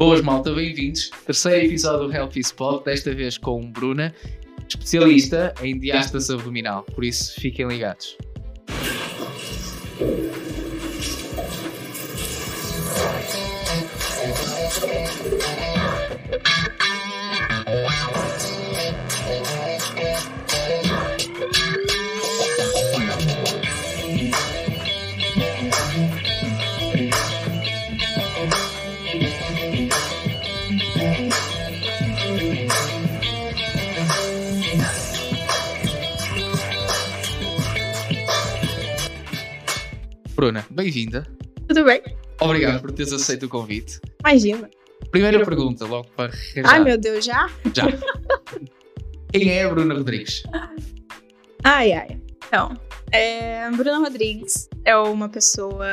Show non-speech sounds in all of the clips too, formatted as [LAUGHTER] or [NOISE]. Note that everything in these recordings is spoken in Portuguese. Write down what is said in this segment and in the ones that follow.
Boas malta, bem-vindos. Terceiro episódio do Healthy Spot, desta vez com Bruna, especialista em diástase abdominal. Por isso, fiquem ligados. Bruna, bem-vinda. Tudo bem? Obrigado por teres aceito o convite. Imagina. Primeira pergunta, logo para arranjar. Ai, meu Deus, já? Já. Quem é a Bruna Rodrigues? Ai, ai. Então, é, Bruna Rodrigues é uma pessoa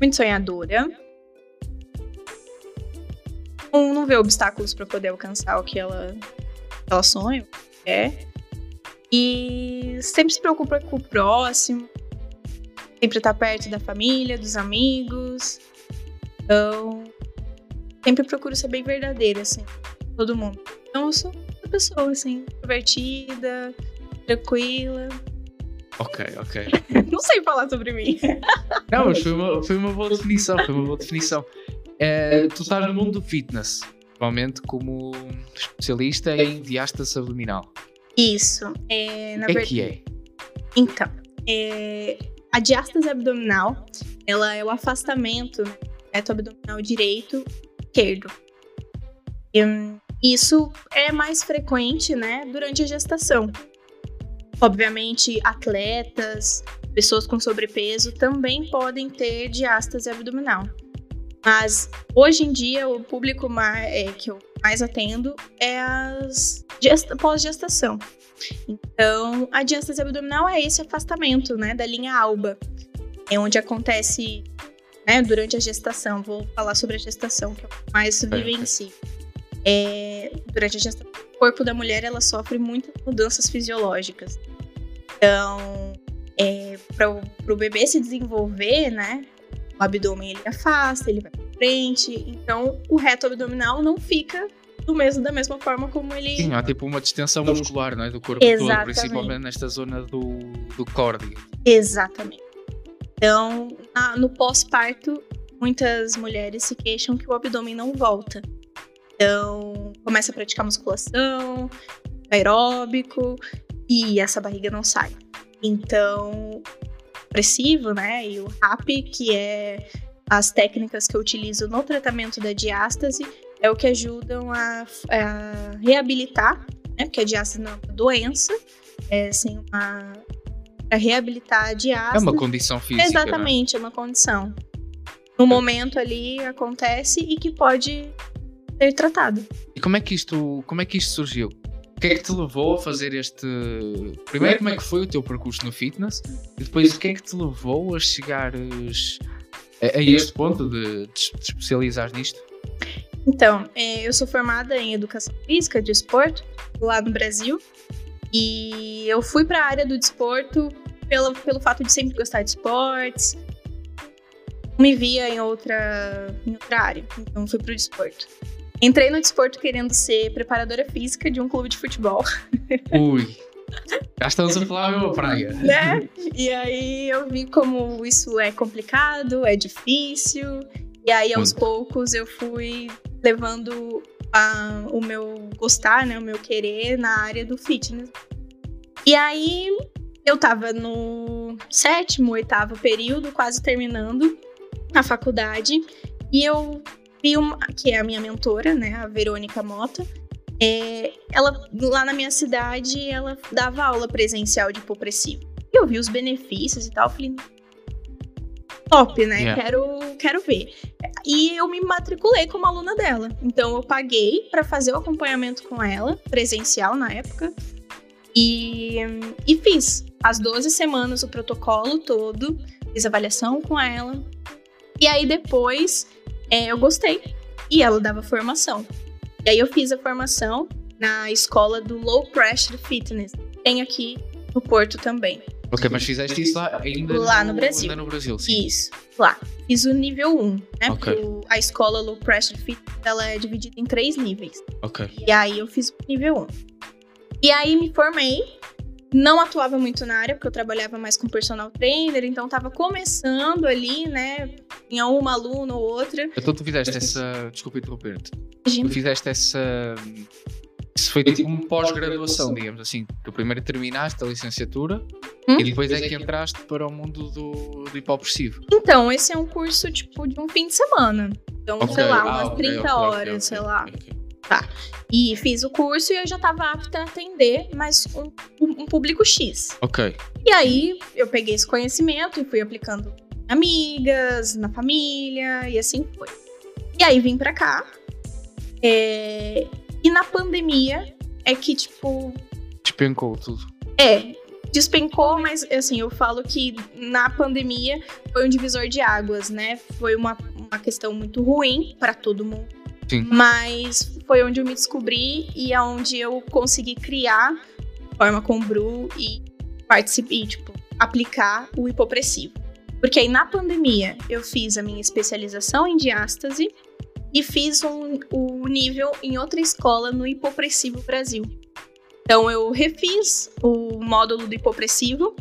muito sonhadora. Não, não vê obstáculos para poder alcançar o que ela, ela sonha, é. E sempre se preocupa com o próximo. Sempre tá perto da família, dos amigos. Então, sempre procuro ser bem verdadeira, assim, todo mundo. Então, eu sou uma pessoa, assim, divertida, tranquila. Ok, ok. [LAUGHS] Não sei falar sobre mim. [LAUGHS] Não, mas foi uma, foi uma boa definição, foi uma boa definição. É, tu estás no mundo do fitness, provavelmente como especialista em diástase abdominal. Isso. É, na O que é verdade. que é? Então, é, a diástase abdominal, ela é o afastamento do reto abdominal direito esquerdo. E, isso é mais frequente, né, durante a gestação. Obviamente, atletas, pessoas com sobrepeso também podem ter diástase abdominal. Mas hoje em dia o público mais, é, que eu mais atendo é as gesta- pós-gestação. Então, a diástase abdominal é esse afastamento, né, da linha alba. É onde acontece, né, durante a gestação. Vou falar sobre a gestação, que é o que mais vivencio. É, durante a gestação, o corpo da mulher, ela sofre muitas mudanças fisiológicas. Então, é, para o bebê se desenvolver, né, o abdômen ele afasta, ele vai para frente. Então, o reto abdominal não fica do mesmo, da mesma forma como ele Sim, há tipo uma distensão muscular não é? do corpo todo, Exatamente. principalmente nesta zona do, do córdio. Exatamente. Então, na- no pós-parto, muitas mulheres se queixam que o abdômen não volta. Então, começa a praticar musculação, aeróbico, e essa barriga não sai. Então, o depressivo, né, e o RAP, que é as técnicas que eu utilizo no tratamento da diástase, é o que ajudam a, a reabilitar, né, porque a diástase não é uma doença, é assim, uma para reabilitar a É diástase. uma condição física. não é? Exatamente, é uma condição. No momento ali acontece e que pode ser tratado. E como é que isto, como é que isto surgiu? O que é que te levou a fazer este. Primeiro, como é que foi o teu percurso no fitness? E depois, o que é que te levou a chegares a, a este ponto de, de especializar nisto? Então, é, eu sou formada em educação física de esporte lá no Brasil. E eu fui para a área do desporto pelo, pelo fato de sempre gostar de esportes. Me via em outra, em outra área, então fui pro desporto. Entrei no desporto querendo ser preparadora física de um clube de futebol. [LAUGHS] Ui, falar a mesma praia. né? E aí eu vi como isso é complicado, é difícil. E aí aos Muito. poucos eu fui levando a- o meu gostar, né, o meu querer na área do fitness. E aí eu tava no sétimo, oitavo período, quase terminando a faculdade, e eu vi uma, que é a minha mentora, né, a Verônica Mota, é, ela lá na minha cidade ela dava aula presencial de hipopressivo. E eu vi os benefícios e tal, falei, top, né? Yeah. Quero, quero ver. E eu me matriculei como aluna dela. Então eu paguei para fazer o acompanhamento com ela, presencial na época. E, e fiz as 12 semanas o protocolo todo, fiz avaliação com ela. E aí depois é, eu gostei. E ela dava formação. E aí eu fiz a formação na escola do Low Pressure Fitness. Tem aqui no Porto também. Ok, mas fizeste isso lá ainda Lá no Brasil. Ainda no Brasil, sim. Isso, lá. Fiz o nível 1, né? Ok. Porque o- a escola Low Pressure Fit, ela é dividida em três níveis. Ok. E aí eu fiz o nível 1. E aí me formei. Não atuava muito na área, porque eu trabalhava mais com personal trainer, então tava começando ali, né? Tinha uma aluna ou outra. Então tu fizeste essa. Desculpa interromper-te. Tu fizeste essa. Isso foi tipo uma pós-graduação, digamos assim. Tu primeiro terminaste a licenciatura Hum? e depois é que entraste para o mundo do, do hipopressivo. Então, esse é um curso, tipo, de um fim de semana. Então, Ok. sei lá, Ah, umas ok, 30 ok, ok, horas, sei lá. Ok. E fiz o curso e eu já tava apta a atender, mas um, um público X. Ok. E aí eu peguei esse conhecimento e fui aplicando em amigas, na família e assim foi. E aí vim pra cá. é, E na pandemia é que, tipo, Despencou tudo. é, despencou, mas assim, eu falo que na pandemia foi um divisor de águas, né? Foi uma, uma questão muito ruim pra todo mundo. Sim. Mas foi onde eu me descobri e aonde eu consegui criar forma com o Bru e participar, tipo, aplicar o hipopressivo. Porque aí na pandemia eu fiz a minha especialização em diástase e fiz um, o nível em outra escola no Hipopressivo Brasil. Então eu refiz o módulo do hipopressivo,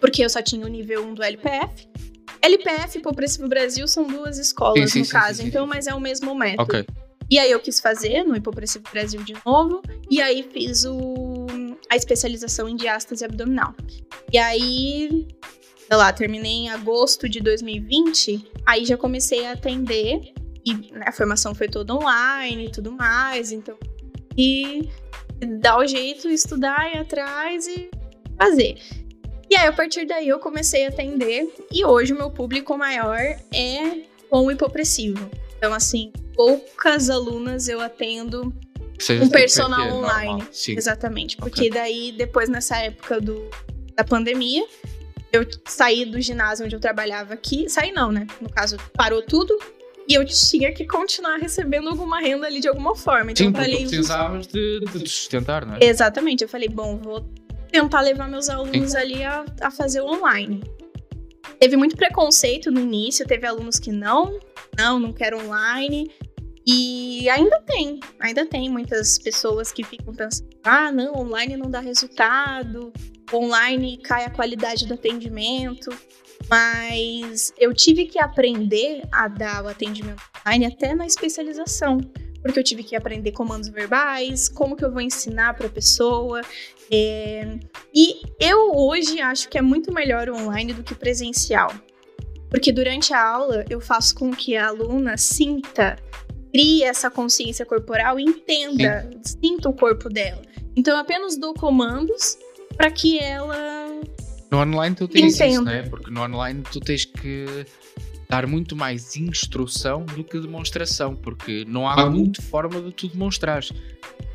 porque eu só tinha o nível 1 do LPF. LPF e Hipopressivo Brasil são duas escolas, Sim, no sim, caso, sim, então, mas é o mesmo método. Ok. E aí eu quis fazer no Hipopressivo Brasil de novo, e aí fiz o, a especialização em diástase abdominal. E aí, sei lá, terminei em agosto de 2020, aí já comecei a atender, e né, a formação foi toda online e tudo mais, então. E dar o jeito, estudar, ir atrás e fazer. E aí, a partir daí, eu comecei a atender, e hoje o meu público maior é com o hipopressivo. Então, assim, poucas alunas eu atendo Um personal PT, online. normal. Exatamente. Porque daí, depois, nessa época do, da pandemia, eu saí do ginásio onde eu trabalhava aqui. Saí não, né? No caso, parou tudo. E eu tinha que continuar recebendo alguma renda ali de alguma forma. Então Sim, eu falei. precisavas de, de te sustentar, não é? Exatamente. Eu falei, bom, vou tentar levar meus alunos ali a, a fazer o online. Teve muito preconceito no início, teve alunos que não, não, não quero online. E ainda tem, ainda tem muitas pessoas que ficam pensando: ah, não, online não dá resultado, online cai a qualidade do atendimento. Mas eu tive que aprender a dar o atendimento online até na especialização. Porque eu tive que aprender comandos verbais, como que eu vou ensinar para a pessoa. é, E eu hoje acho que é muito melhor online do que presencial. Porque durante a aula eu faço com que a aluna sinta crie essa consciência corporal entenda, sinta o corpo dela. Então eu apenas dou comandos para que ela. No online tu tens isso, Entendo. não é? Porque no online tu tens que dar muito mais instrução do que demonstração, porque não há muito forma de tu demonstrares.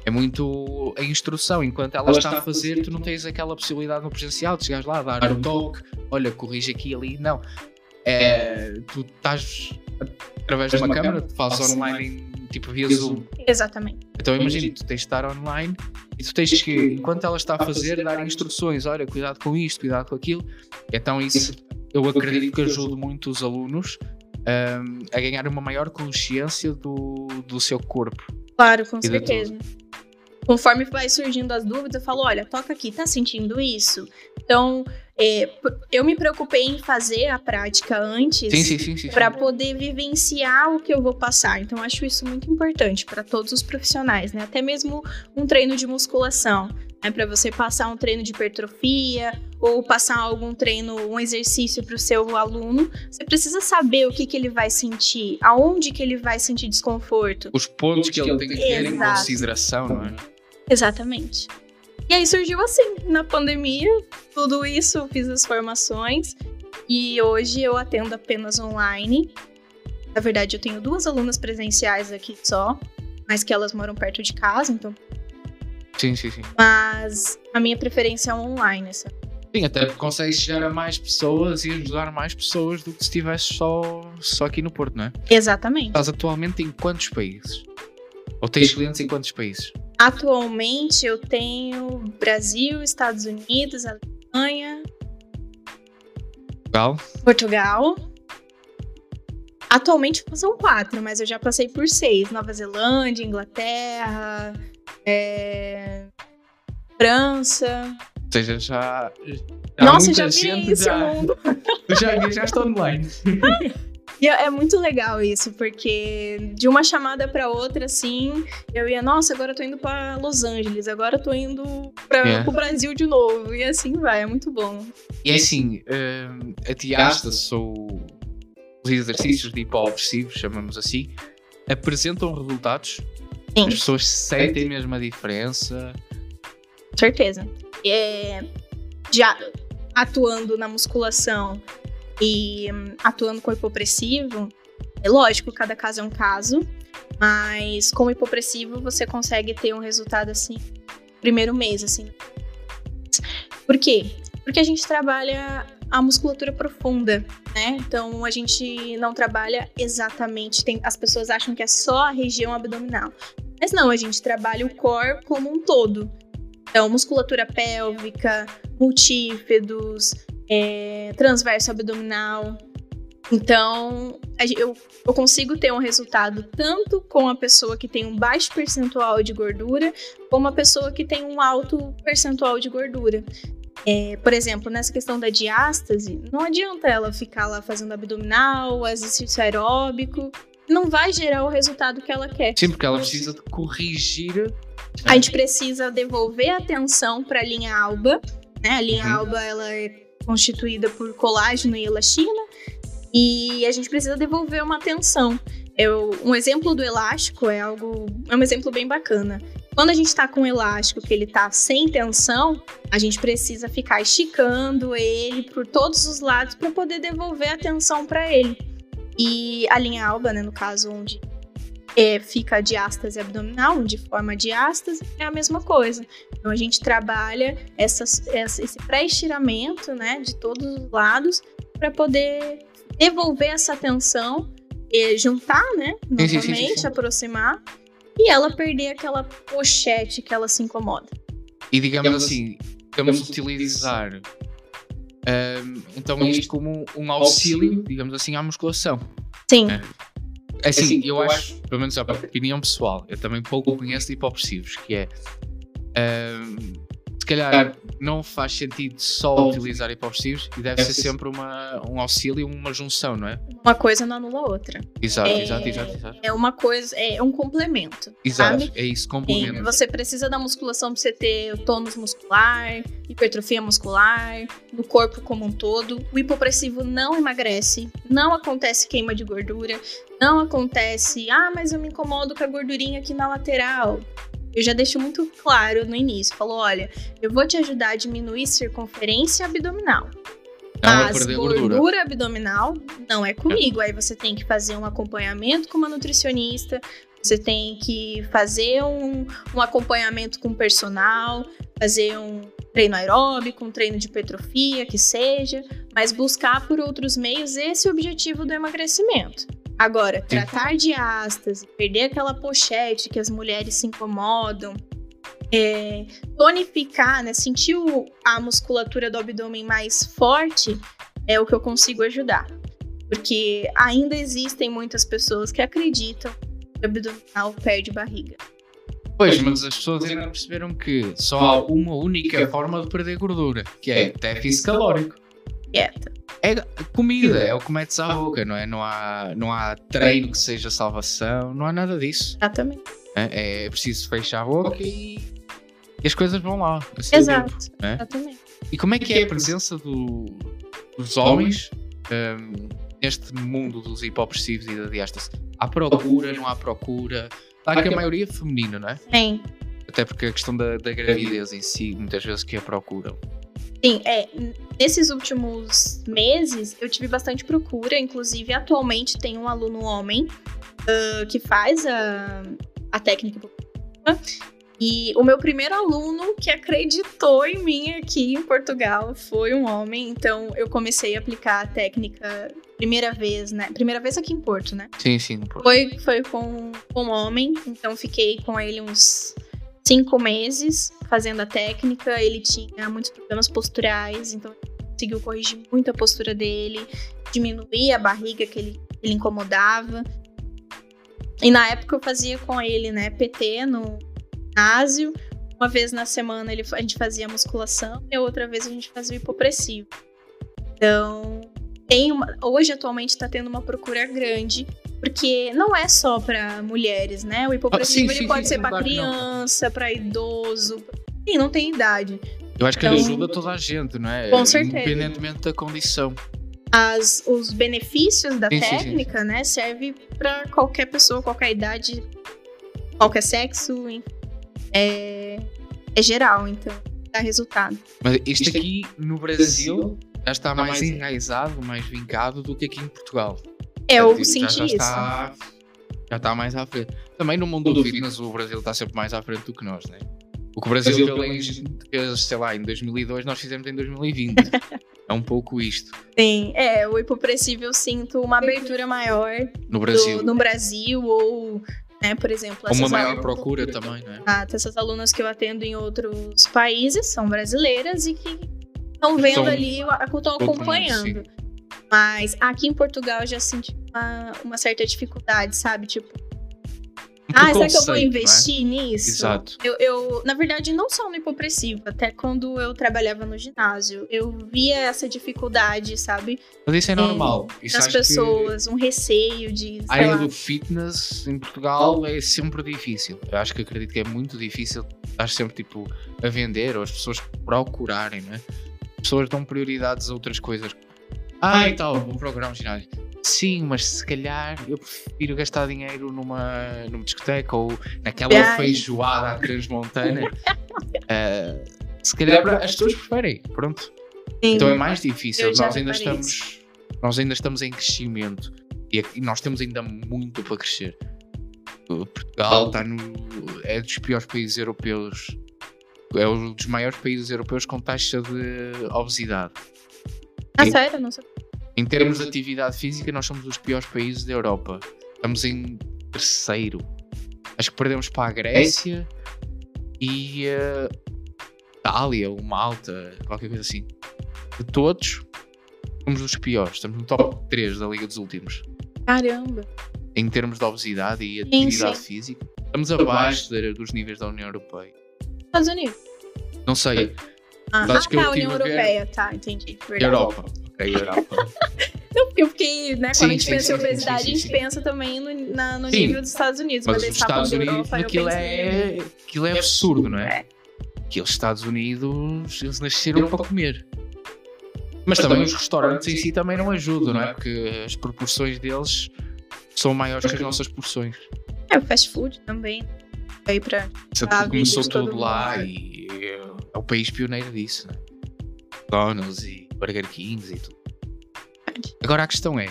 É muito a instrução, enquanto ela, está a fazer, tu não tens aquela possibilidade no presencial de chegares lá, dar um toque, olha, corrige aqui e ali. Não. É, tu estás através de uma câmera, tu fazes online em, tipo via Zoom. Exatamente. Então imagina, tu tens de estar online e tu tens que, enquanto ela está a fazer, dar instruções, olha, cuidado com isto, cuidado com aquilo. Então isso eu acredito que ajuda muito os alunos hum, a ganhar uma maior consciência do, do seu corpo. Claro, com certeza. Conforme vai surgindo as dúvidas, eu falo: olha, toca aqui, tá sentindo isso? Então, é, eu me preocupei em fazer a prática antes. Para poder vivenciar o que eu vou passar. Então, acho isso muito importante para todos os profissionais, né? Até mesmo um treino de musculação, né? Para você passar um treino de hipertrofia ou passar algum treino, um exercício para o seu aluno, você precisa saber o que, que ele vai sentir, aonde que ele vai sentir desconforto. Os pontos que ele tem que ter em consideração, não é? Exatamente. E aí surgiu assim, na pandemia, tudo isso, fiz as formações e hoje eu atendo apenas online. Na verdade, eu tenho duas alunas presenciais aqui só, mas que elas moram perto de casa, então. Sim, sim, sim. Mas a minha preferência é online, sabe? Sim, até porque consegues chegar a mais pessoas e ajudar mais pessoas do que se estivesse só, só aqui no Porto, não é? Exatamente. Estás atualmente em quantos países? Ou tens clientes em quantos países? Atualmente eu tenho Brasil, Estados Unidos, Alemanha Portugal. Portugal. Atualmente são quatro, mas eu já passei por seis: Nova Zelândia, Inglaterra, é, França. Ou seja, já. há Nossa, já vi esse já, mundo. [LAUGHS] já, já está online. [LAUGHS] E é é muito legal isso, porque de uma chamada pra outra, assim, eu ia, nossa, agora eu tô indo pra Los Angeles, agora eu tô indo pra, É. pro Brasil de novo. E assim vai, é muito bom. E é assim, hum, a Tiastas ou os exercícios de hipopressivos, chamamos assim, apresentam resultados. Sim. As pessoas sentem mesmo a diferença. certeza. É, já atuando na musculação e hum, atuando com hipopressivo, é lógico, cada caso é um caso, mas com hipopressivo você consegue ter um resultado assim, primeiro mês, assim. Por quê? Porque a gente trabalha a musculatura profunda, né? Então a gente não trabalha exatamente. Tem, as pessoas acham que é só a região abdominal. Mas não, a gente trabalha o core como um todo. Então, musculatura pélvica, multípedos, é, transverso abdominal. Então, eu, eu consigo ter um resultado tanto com a pessoa que tem um baixo percentual de gordura, como a pessoa que tem um alto percentual de gordura. É, por exemplo, nessa questão da diástase, não adianta ela ficar lá fazendo abdominal, exercício aeróbico, não vai gerar o resultado que ela quer. Sim, porque ela precisa corrigir. A gente precisa devolver a atenção para a linha alba, né? A linha Uhum. alba ela é constituída por colágeno e elastina e a gente precisa devolver uma atenção. Eu, um exemplo do elástico é algo, é um exemplo bem bacana. Quando a gente está com um elástico que ele está sem tensão, a gente precisa ficar esticando ele por todos os lados para poder devolver a atenção para ele. E a linha alba, né, no caso onde é, fica a diástase abdominal, onde forma diástase, é a mesma coisa. Então a gente trabalha essas, essa- esse pré-estiramento né, de todos os lados para poder devolver essa tensão, e juntar, né? Sim, sim, Novamente, sim, sim. aproximar e ela perder aquela pochete que ela se incomoda. E digamos assim, vamos utilizar hum, então isto como um auxílio, digamos assim, à musculação. Sim, É. Assim, eu acho, pelo menos a opinião pessoal, eu também pouco conheço de hipopressivos, que é hum, calhar não faz sentido só utilizar hipopressivos e deve ser sempre uma, um auxílio, uma junção, não é? uma coisa não anula a outra. Exato, É, exato, exato, exato. É uma coisa, é um complemento. Exato, sabe? é isso, complemento. você precisa da musculação para você ter o tônus muscular, hipertrofia muscular, no corpo como um todo. O hipopressivo não emagrece, não acontece queima de gordura, não acontece, ah, mas eu me incomodo com a gordurinha aqui na lateral. Eu já deixo muito claro no início, falou, olha, eu vou te ajudar a diminuir circunferência abdominal. É Mas gordura. gordura. abdominal não é comigo. Aí você tem que fazer um acompanhamento com uma nutricionista, você tem que fazer um, um acompanhamento com personal, fazer um treino aeróbico, um treino de hipertrofia, que seja, mas buscar por outros meios esse objetivo do emagrecimento. Agora, tratar de ástase, perder aquela pochete que as mulheres se incomodam, é, tonificar, né, sentir o- a musculatura do abdômen mais forte, é o que eu consigo ajudar. Porque ainda existem muitas pessoas que acreditam que o abdominal perde barriga. Pois, mas as pessoas ainda perceberam que só há uma única forma de perder gordura, que é déficit calórico. Dieta. É comida, é o que metes à boca, não é? Não há, não há treino que seja salvação, não há nada disso. Exatamente. É, é preciso fechar a boca e, e as coisas vão lá. a seu Exato. tempo, né? Exatamente. E como é que é a presença do- dos homens hum, neste mundo dos hipopressivos e da diástase? Há procura, não há procura? Claro que a maioria é feminina, não é? Sim. Até porque a questão da, da gravidez em si, muitas vezes que a procuram. Sim, é. Nesses últimos meses, eu tive bastante procura. Inclusive, atualmente tem um aluno homem ah, que faz a, a técnica E o meu primeiro aluno que acreditou em mim aqui em Portugal foi um homem. Então, eu comecei a aplicar a técnica primeira vez, né? Primeira vez aqui em Porto, né? Sim, sim. Foi, foi com, com um homem, então fiquei com ele uns cinco meses fazendo a técnica. Ele tinha muitos problemas posturais, então conseguiu corrigir muito a postura dele, diminuir a barriga que ele, ele incomodava. E na época eu fazia com ele, né, PT no ginásio. Uma vez na semana ele, a gente fazia musculação e outra vez a gente fazia hipopressivo. Então, tem uma, hoje atualmente está tendo uma procura grande, porque não é só para mulheres, né? O hipopressivo ah, sim, sim, pode sim, ser para criança, para idoso, sim, não tem idade. Eu acho que então, ele ajuda toda a gente, não é? Com certeza. Independentemente da condição. As, os benefícios da técnica, né, serve para qualquer pessoa, qualquer idade, qualquer sexo, enfim. É, é geral, então dá resultado. Mas isto aqui no Brasil já está mais enraizado, mais vincado do que aqui em Portugal. É, eu senti já, já isso. Está, já está mais à frente. Também no mundo do fitness, o Brasil está sempre mais à frente do que nós, né? O que o Brasil, Brasil fez, sei lá, em 2002, nós fizemos em 2020. [LAUGHS] é um pouco isto. Sim, é, o hipopressivo eu sinto uma abertura maior no Brasil, do, no Brasil ou né? Por exemplo, uma maior procura também, né? Ah, essas alunas que eu atendo em outros países são brasileiras e que estão vendo então, ali, estão acompanhando. Mas aqui em Portugal eu já senti uma, uma certa dificuldade, sabe? Tipo, ah, será que eu vou né? investir né? nisso? Exato. Eu, eu, na verdade, não só no hipopressivo, até quando eu trabalhava no ginásio, eu via essa dificuldade, sabe? Mas isso é normal. É, das pessoas, um receio de. A área lá. do fitness em Portugal é sempre difícil. Eu acho que acredito que é muito difícil estar sempre tipo a vender ou as pessoas procurarem, né? As pessoas dão prioridades a outras coisas. Ah, e tal, vou procurar um ginásio Sim, mas se calhar eu prefiro gastar dinheiro numa, numa discoteca ou naquela Ai. feijoada à transmontana. uh, [LAUGHS] se calhar as pessoas preferem, pronto. Sim. Então é mais difícil. Nós ainda estamos, nós ainda estamos em crescimento e nós temos ainda muito para crescer. Portugal está no, é dos piores países europeus, é um dos maiores países europeus com taxa de obesidade. Ah, e, sério? Não sei. Em termos de atividade física, nós somos os piores países da Europa. Estamos em terceiro. Acho que perdemos para a Grécia e a uh, Itália ou Malta, qualquer coisa assim. De todos, somos os piores. Estamos no top 3 da Liga dos Últimos. Caramba! Em termos de obesidade e atividade sim, sim. física, estamos abaixo dos níveis da União Europeia. Estados Unidos? Não sei. Ah, ah tá, União Europeia, tá, entendi. Verdade. Europa da Europa. [LAUGHS] Não, porque eu fiquei, né? Sim, quando a gente sim, pensa em obesidade, sim, a gente pensa também no, na, no nível dos Estados Unidos. Mas, os Estados Unidos, Europa, aquilo, é, aquilo é absurdo, não é? é. Aqueles Estados Unidos, eles nasceram para comer. Mas também os restaurantes em si também não ajudam, não é? Porque as proporções deles são maiores que as nossas porções. É, o fast food também. Aí para começou tudo lá e é o país pioneiro disso, né? McDonald's e Burger Kings e tudo. Agora a questão é: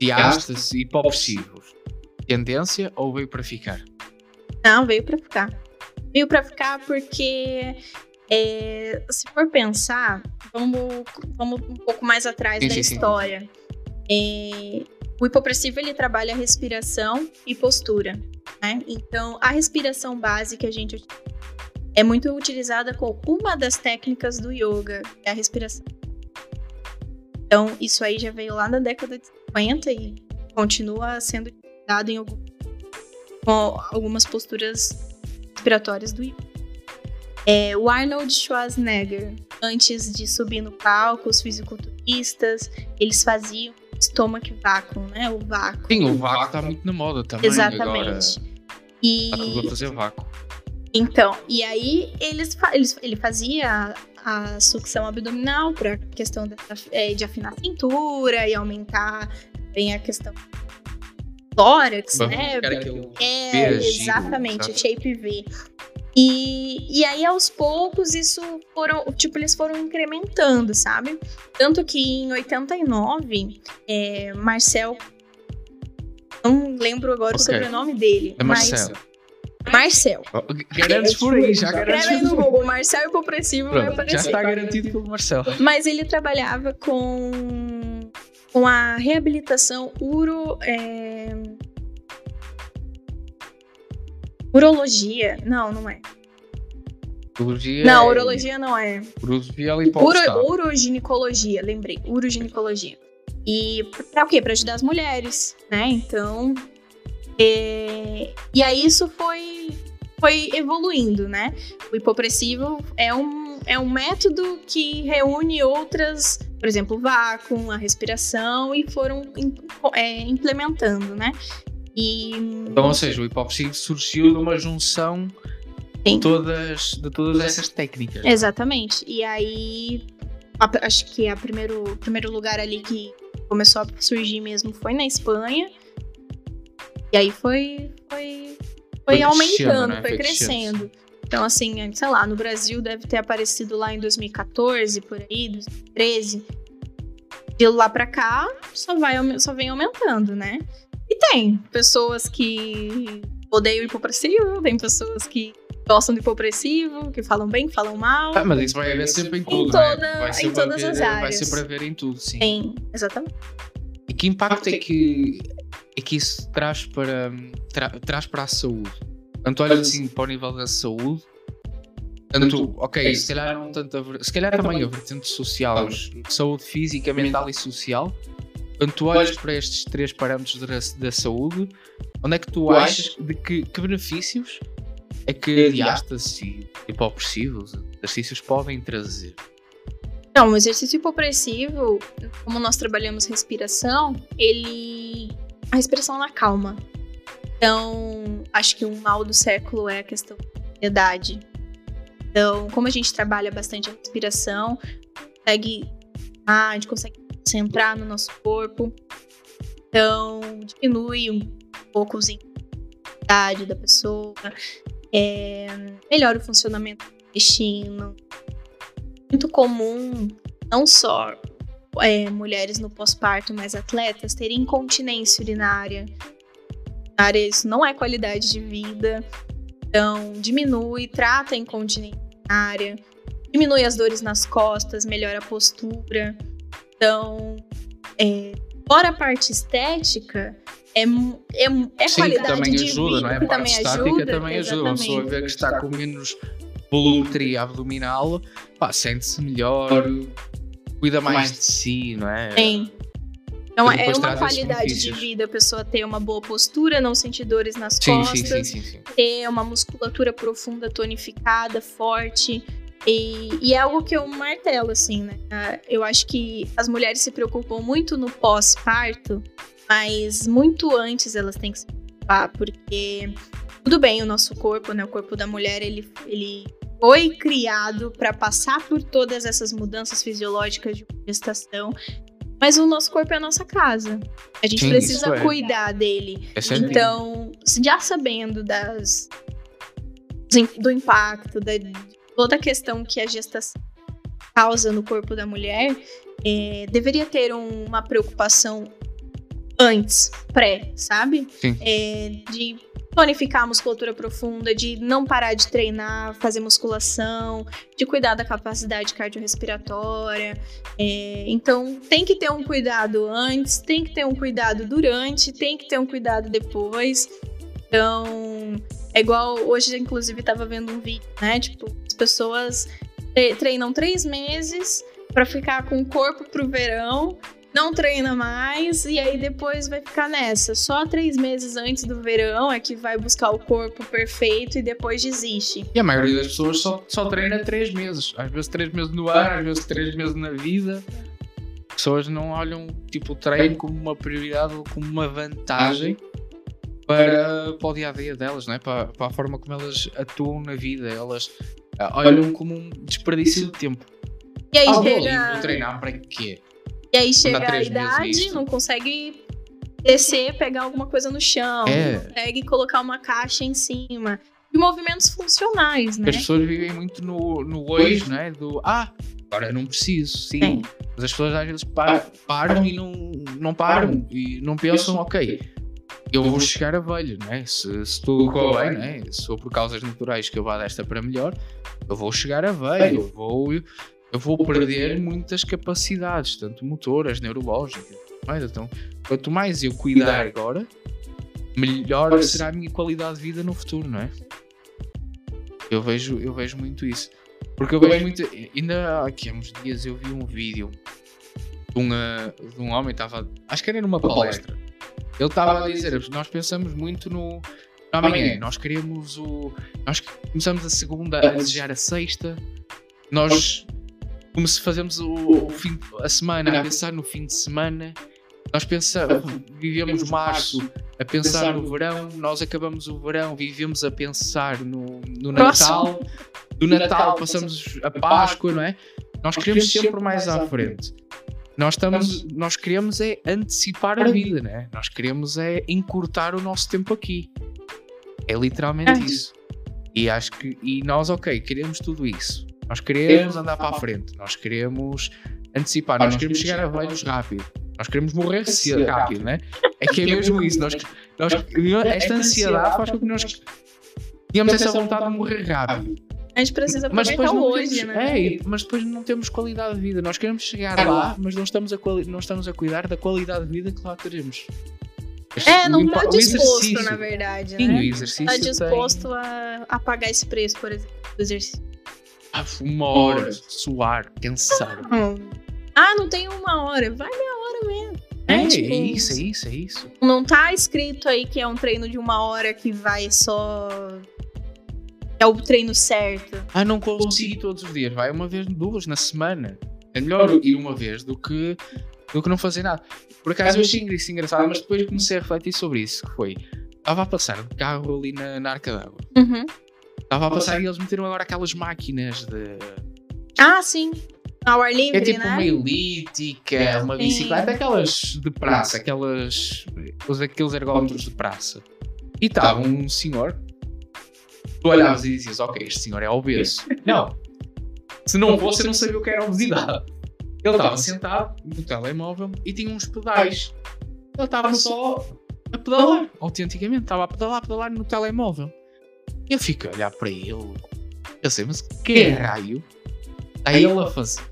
diastas e hipopressivos, tendência ou veio para ficar? Não, veio para ficar. Veio para ficar porque, é, se for pensar, vamos, vamos um pouco mais atrás sim, da sim, história. Sim. É, o hipopressivo ele trabalha respiração e postura. Né? Então, a respiração que a gente é muito utilizada com uma das técnicas do yoga, é a respiração. Então, isso aí já veio lá na década de 50 e continua sendo utilizado em algum, com algumas posturas respiratórias do yoga. É, o Arnold Schwarzenegger, antes de subir no palco, os fisiculturistas, eles faziam estômago vácuo, né? O vácuo. Sim, o vácuo tá muito na moda também. Exatamente. Agora, e... Tá tudo fazer vácuo. Então, e aí eles, eles, ele fazia a, a sucção abdominal para questão de, é, de afinar a cintura e aumentar bem a questão tórax, né? É, exatamente, o shape V. E, e aí, aos poucos, isso foram, tipo, eles foram incrementando, sabe? Tanto que em 89, é, Marcel. Não lembro agora okay. o sobrenome dele. É Marcel. Mas, Marcel. Garantes por aí, já garantes. Escreve no Google, Marcel hipopressivo Pronto, vai aparecer. Já está garantido pelo Marcel. Mas ele trabalhava com, com a reabilitação uro... É... Urologia. Não, não é. Urologia Não, é- urologia não é. Urologia é Uro, uroginecologia, lembrei. Uroginecologia. E pra o quê? Pra ajudar as mulheres, né? Então. é, E aí isso foi, foi evoluindo, né? O hipopressivo é um, é um método que reúne outras, por exemplo, o vácuo, a respiração, e foram é, implementando, né? E. Então, ou seja, o hipopressivo surgiu de uma junção Sim. de todas, de todas essas técnicas. Exatamente. E aí, a- acho que a primeiro, o primeiro lugar ali que começou a surgir mesmo foi na Espanha. E aí foi, foi, foi, Foi aumentando, né? foi, Foi crescendo. Então, assim, sei lá, no Brasil deve ter aparecido lá em 2014, por aí, 2013. De lá pra cá, só, vai, só vem aumentando, né? E tem pessoas que odeiam o hipopressivo, tem pessoas que gostam do hipopressivo, que falam bem, que falam mal. Ah, mas isso vai haver sempre em tudo, toda- né? Vai em sempre todas haver, as Vai áreas. sempre haver em tudo, sim. Tem, exatamente. E que impacto é que, é que isso traz para, tra- traz para a saúde? Tanto olha assim para o nível da saúde, tanto, ok, se calhar não tanto a, ver- se calhar também a vertente social, saúde física, mental e social. Quando tu olhas para estes três parâmetros da, da saúde, onde é que tu achas de que, que benefícios é que diástases e hipopressivos, exercícios podem trazer? Não, o exercício hipopressivo, como nós trabalhamos respiração, ele. A respiração ela calma. Então, acho que um mal do século é a questão da ansiedade. Então, como a gente trabalha bastante a respiração, consegue. Ah, a gente consegue centrar no nosso corpo. Então, diminui um pouco os índices de ansiedade da pessoa. é, melhora o funcionamento do intestino. Muito comum, não só é, mulheres no pós-parto, mas atletas, terem incontinência urinária. Urinária, Isso não é qualidade de vida. Então, diminui, trata a incontinência urinária, diminui as dores nas costas, melhora a postura. Então, é, fora a parte estética, é, é, é Sim, qualidade também de ajuda, vida, não é? que A parte também estática ajuda. também ajuda. Uma pessoa que está com menos volumetria abdominal, pá, sente-se melhor, cuida mais de si, não é? Tem. Então é uma qualidade de vida a pessoa ter uma boa postura, não sentir dores nas Sim, costas, sim, sim, sim, sim. ter uma musculatura profunda, tonificada, forte. E, e é algo que eu martelo, assim, né? Ah, Eu acho que as mulheres se preocupam muito no pós-parto, mas muito antes elas têm que se preocupar, porque tudo bem, o nosso corpo, né? O corpo da mulher, ele, ele foi criado para passar por todas essas mudanças fisiológicas de gestação. Mas o nosso corpo é a nossa casa. A gente Sim, precisa é. cuidar dele. É. Então, já sabendo das do impacto, da, de toda a questão que a gestação causa no corpo da mulher, é, deveria ter um- uma preocupação antes, pré, sabe? Sim. É, de tonificar a musculatura profunda, de não parar de treinar, fazer musculação, de cuidar da capacidade cardiorrespiratória. É, então, tem que ter um cuidado antes, tem que ter um cuidado durante, tem que ter um cuidado depois. Então, é igual hoje, inclusive, tava vendo um vídeo, né? Tipo, pessoas tre- treinam três meses pra ficar com o corpo pro verão, não treina mais, e aí depois vai ficar nessa. Só três meses antes do verão é que vai buscar o corpo perfeito e depois desiste. E a maioria das pessoas só, só treina três meses. Às vezes três meses no ano, às vezes três meses na vida. As pessoas não olham tipo, o treino como uma prioridade ou como uma vantagem para, para o dia a dia delas, não é? para, para a forma como elas atuam na vida. Elas ah, olham como um desperdício de tempo. E aí Ah, vou ali, chega. vou treinar para quê? E aí chega a idade, não consegue descer, pegar alguma coisa no chão, É. não consegue colocar uma caixa em cima. E movimentos funcionais, né? As pessoas vivem muito no, no hoje, não é? Do ah, agora eu não preciso, sim. Sim. Mas as pessoas às vezes pa- param e não, não param e não pensam, ok, eu vou chegar a velho, né? Se, se tudo correr bem, né? Se for por causas naturais que eu vá desta para melhor, eu vou chegar a velho, eu vou, eu vou perder muitas capacidades, tanto motoras, neurológicas, mas então, quanto mais eu cuidar agora, melhor será a minha qualidade de vida no futuro, não é? Eu vejo, eu vejo muito isso. Porque eu vejo muito. Ainda aqui há uns dias eu vi um vídeo de, uma, de um homem, estava. Acho que era numa palestra. Ele estava a dizer: Nós pensamos muito no, no amanhã. Nós queremos o. Nós começamos a segunda a desejar a sexta. Nós. Como se fazemos o, o fim, a semana a pensar no fim de semana. Nós pensamos, vivemos março a pensar no verão, nós acabamos o verão, vivemos a pensar no, no Natal, do Natal passamos a Páscoa, não é? Nós queremos sempre mais à frente. Nós, estamos, nós queremos é antecipar a vida, né? Nós queremos é encurtar o nosso tempo aqui. É literalmente isso. E acho que e nós, ok, queremos tudo isso. Nós queremos andar para a frente. Nós queremos antecipar. Nós queremos chegar a velhos rápido. Nós queremos morrer cedo, rápido, né? É que é [LAUGHS] mesmo isso. Nós, nós, esta ansiedade faz com que nós tenhamos essa vontade de morrer rápido. A gente precisa mas depois hoje, temos, né? É, mas depois não temos qualidade de vida. Nós queremos chegar é lá, mas não estamos, a não estamos a cuidar da qualidade de vida que lá teremos. É, não está disposto, na verdade, Sim, né? o exercício Está disposto tem... a, a pagar esse preço, por exemplo, do exercício. Ah, uma hora, suar, pensar. [LAUGHS] Ah, não tem uma hora. Vai meia hora mesmo. É, é, tipo, é isso, é isso, é isso. Não tá escrito aí que é um treino de uma hora que vai só é o treino certo. Ah, não consigo ir todos os dias, vai uma vez, duas na semana. É melhor ir uma vez do que, do que não fazer nada. Por acaso eu achei isso engraçado, mas depois comecei a refletir sobre isso, que foi, estava a passar de carro ali na, na arca d'água. Uhum. Estava a passar e eles meteram agora aquelas máquinas de... Ah, sim. Ao ar livre, É tipo né? uma elíptica, uma bicicleta, aquelas de praça, aquelas... aqueles ergómetros de praça. E estava um senhor tu olhavas e dizias, ok, este senhor é obeso. [LAUGHS] Não. Se não fosse, eu não sabia o que era obesidade. Ele estava sentado no telemóvel e tinha uns pedais. Ele estava só a pedalar. Autenticamente, estava a pedalar, a pedalar no telemóvel. Eu fico a olhar para ele. Eu sei, mas que raio está ele a fazer?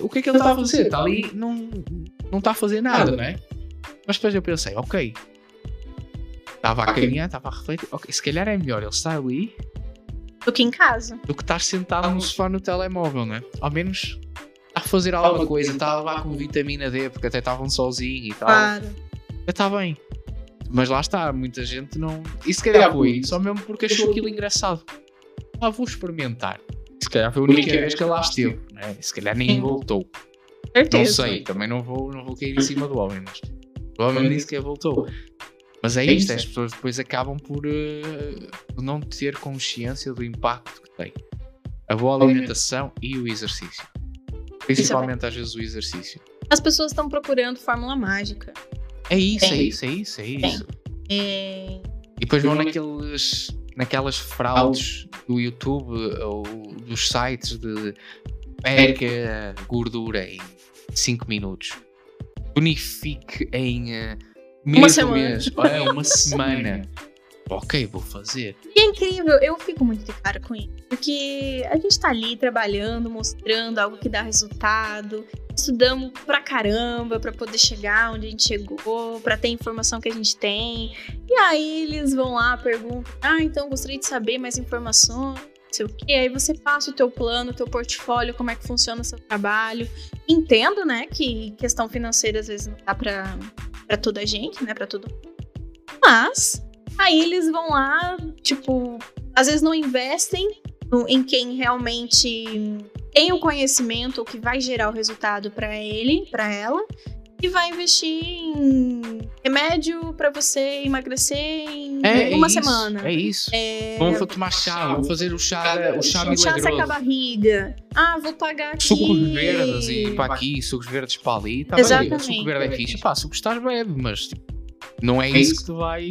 O que é que ele está a fazer? Está ali, não, não está a fazer nada, não é? Mas depois eu pensei, ok, Estava a caminhar, estava a refletir. Ok, se calhar é melhor ele estar ali do que em casa. Do que estar sentado no sofá no telemóvel, né? Ao menos a fazer alguma coisa. Estava lá com vitamina D, porque até estavam sozinhos e tal. Claro. Está bem. Mas lá está, muita gente não. E se calhar foi só mesmo porque achou aquilo engraçado. Ah, vou experimentar. Se calhar foi a única vez que ele lá esteve, né? Se calhar nem voltou. Certeza. Não sei, também não vou, não vou cair em cima do homem, mas o homem disse que voltou. Mas é isto, as pessoas depois acabam por uh, não ter consciência do impacto que tem a boa alimentação e o exercício. Principalmente às vezes o exercício. As pessoas estão procurando fórmula mágica. É isso, é isso, é isso, é isso. É... E depois vão naqueles, naquelas fraudes do YouTube ou dos sites de perca gordura em 5 minutos. Bonifique em uma semana. Mês. É, uma semana. ok, vou fazer. E é incrível, eu fico muito de cara com isso. Porque a gente tá ali trabalhando, mostrando algo que dá resultado, estudamos pra caramba pra poder chegar onde a gente chegou, pra ter a informação que a gente tem. E aí eles vão lá, perguntam: Ah, então gostaria de saber mais informações sei o que, aí você passa o teu plano, o teu portfólio, como é que funciona o seu trabalho. Entendo, né, que questão financeira às vezes não dá pra, pra toda a gente, né, pra todo mundo. Mas, aí eles vão lá, tipo, às vezes não investem no, em quem realmente tem o conhecimento, o que vai gerar o resultado para ele, para ela, e vai investir em remédio para você emagrecer em é, uma é semana. É isso. É... Vamos tomar chá, vamos fazer o chá, o chá milagroso. Chá seca a barriga. Ah, vou pagar aqui. Sucos verdes e para aqui, sucos verdes para ali. Tá Exatamente. Bem, suco verde é fixe. Pá, suco estás bebe, mas tipo, não é isso que tu vai.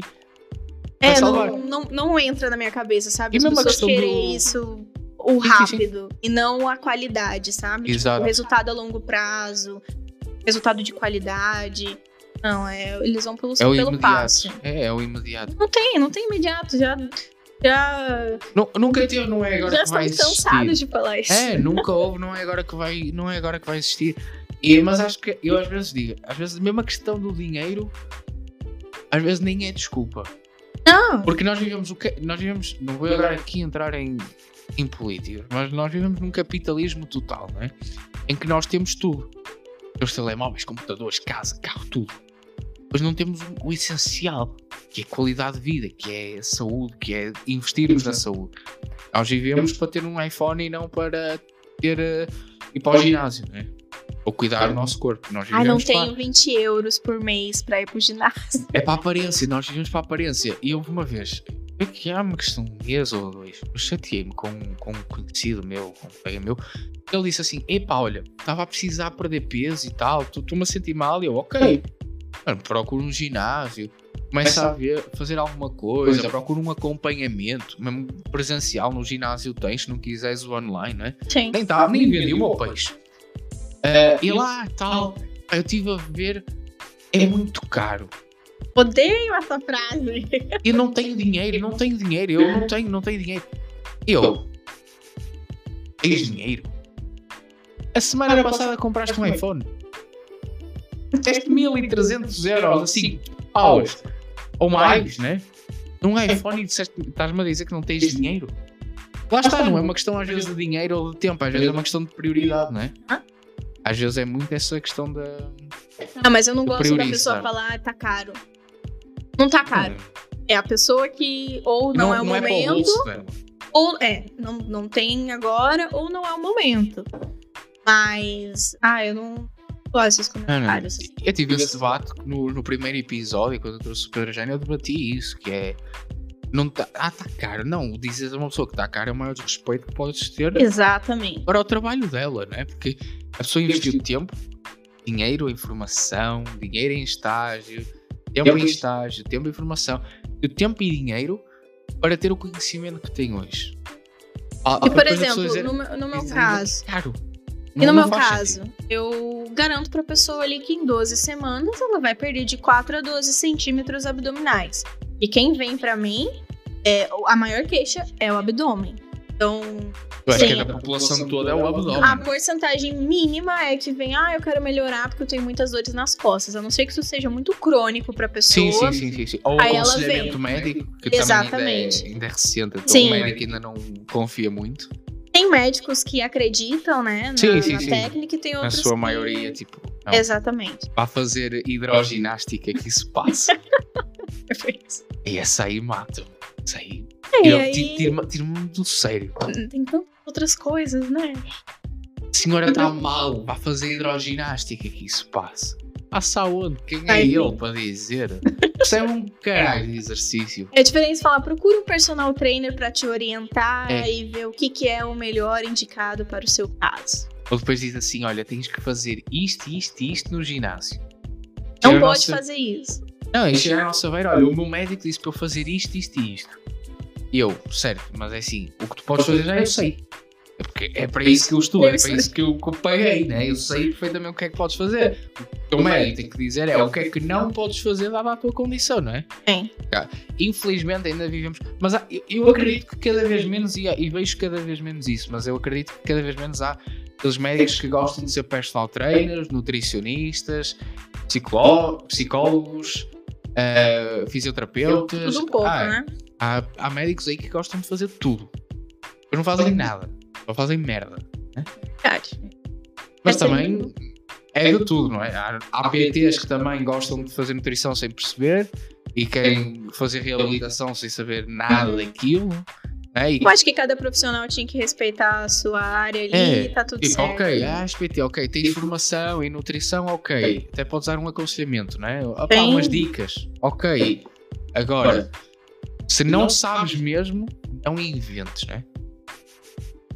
É, não, não, não entra na minha cabeça, sabe? E As pessoas querem do... isso o rápido e não a qualidade, sabe? Exato. Tipo, o resultado a longo prazo, resultado de qualidade. Não, é, eles vão pelo, é pelo imediato. passo. É, é o imediato. Não tem, não tem imediato. Já. já não, nunca teve, não é agora já que vai estão existir. cansados de falar isso. É, nunca houve, não é agora que vai, não é agora que vai existir. E, mas acho que eu às vezes digo, às vezes mesmo a questão do dinheiro, às vezes nem é desculpa. Não, Porque nós vivemos o que. Nós vivemos. Não vou agora aqui entrar em, em política, mas nós vivemos num capitalismo total, não é? Em que nós temos tudo. Temos telemóveis, computadores, casa, carro, tudo. Mas não temos o, o essencial, que é qualidade de vida, que é saúde, que é investirmos na saúde. Nós vivemos para ter um iPhone e não para ter eh, ir para o ginásio, não é? Ou cuidar do nosso corpo. Nós ai, não vivemos para- tenho 20 euros por mês pra ir pro ginásio. é para a aparência, nós vivemos para a aparência. E houve uma vez, é que há uma questão de um mês ou dois, eu chateei-me com, com um conhecido meu, com um colega meu, ele disse assim: Epá, olha, estava a precisar perder peso e tal, tu- estou-me a sentir mal. E eu, ok, mano, procura um ginásio, começa a ver, fazer alguma coisa, procura um acompanhamento, mesmo presencial no ginásio tens, se não quiseres o online, não é? Sim. nem estava, nem vendi o meu peixe. Ah, e lá, tal, eu estive a ver, é muito caro. Odeio essa frase. Eu não tenho dinheiro, não tenho dinheiro, eu não tenho, não tenho dinheiro. Eu, tens dinheiro? A semana passada compraste um iPhone. Deste 1300 euros, assim, paus. Ou mais, né? Num iPhone e disseste, estás-me a dizer que não tens dinheiro? Lá está, não é uma questão às vezes de dinheiro ou de tempo, às vezes é uma questão de prioridade, não é? Às vezes é muito essa questão da. Não, mas eu não gosto da pessoa falar, tá caro. Não tá caro. É a pessoa que ou não, é o para o momento, dela. ou é, não, não tem agora, ou não é o momento. Mas, ah, eu não gosto desses Não, não. comentários. Eu tive esse debate no, no primeiro episódio, quando eu trouxe o Pedro Eugênio, eu debati isso, que é. Não tá, ah, tá caro. Não, dizer a uma pessoa que tá caro é o maior desrespeito que podes ter Exatamente. para o trabalho dela, não é? Porque a pessoa investiu tempo, dinheiro, informação, dinheiro em estágio, tempo em estágio, tempo em informação, e tempo e dinheiro para ter o conhecimento que tem hoje. Ah, E, por a exemplo, dizer, no meu, no meu caso, Caro. E no meu caso, sentido. eu garanto pra pessoa ali que em 12 semanas ela vai perder de 4 a 12 centímetros abdominais. E quem vem pra mim, é, a maior queixa é o abdômen. Então, Eu acho que da população toda é o abdômen. a porcentagem mínima é que vem, ah, eu quero melhorar porque eu tenho muitas dores nas costas. A não ser que isso seja muito crônico pra pessoa. Sim, sim, sim, sim, sim. Ou Aí ela aconselhamento médico, que Exatamente. também ainda é, ainda é recente, então Sim. o médico ainda não confia muito. Tem médicos que acreditam, né, na, Sim, sim, na sim. técnica e tem Na outros sua que- maioria, tipo, não, Exatamente. para fazer hidroginástica que isso passa. [LAUGHS] Perfeito. e essa aí mata. Essa aí. Ti- Tira-me tira-me do sério. tem tantas outras coisas, né? A senhora está mal, vai fazer hidroginástica que isso passa. Passa aonde? Quem é Ai, ele para dizer? Isso é um caralho de exercício. É diferente falar, procura um personal trainer pra te orientar É. e ver o que, que é o melhor indicado para o seu caso. Ou depois diz assim: olha, tens que fazer isto, isto e isto no ginásio. Não pode nossa- fazer isso. Não, e chega a nossa beira, olha, o meu médico disse para eu fazer isto, isto e isto. E eu, certo, mas é assim, o que tu podes fazer já eu sei. É porque é para isso que eu estou, é para isso que eu, paguei, né? Eu sei perfeitamente o que é que podes fazer. O teu médico tem que dizer é o que é que não podes fazer dada a tua condição, não é? Sim. Infelizmente ainda vivemos. Mas há- eu, eu acredito que cada vez menos, e, há- e vejo cada vez menos isso, mas eu acredito que cada vez menos há aqueles médicos que gostam de ser personal trainers, nutricionistas, psicólogos, psicólogos eh, fisioterapeutas. Tudo um pouco, Ah, né? Há, há médicos aí que gostam de fazer tudo. Mas não fazem nada. Só fazem merda. Verdade. Mas é também é de tudo, não é? Há, há PTs que também gostam de fazer nutrição sem perceber e querem fazer reabilitação sem saber nada Uhum. daquilo. Né? E, Eu acho que cada profissional tinha que respeitar a sua área ali É, e tá tudo tipo, certo. ok, ah, PT, ok, tens formação em nutrição, ok. Até podes dar um aconselhamento, né? Tem. umas dicas, ok. Agora, se não sabes mesmo, não inventes, né?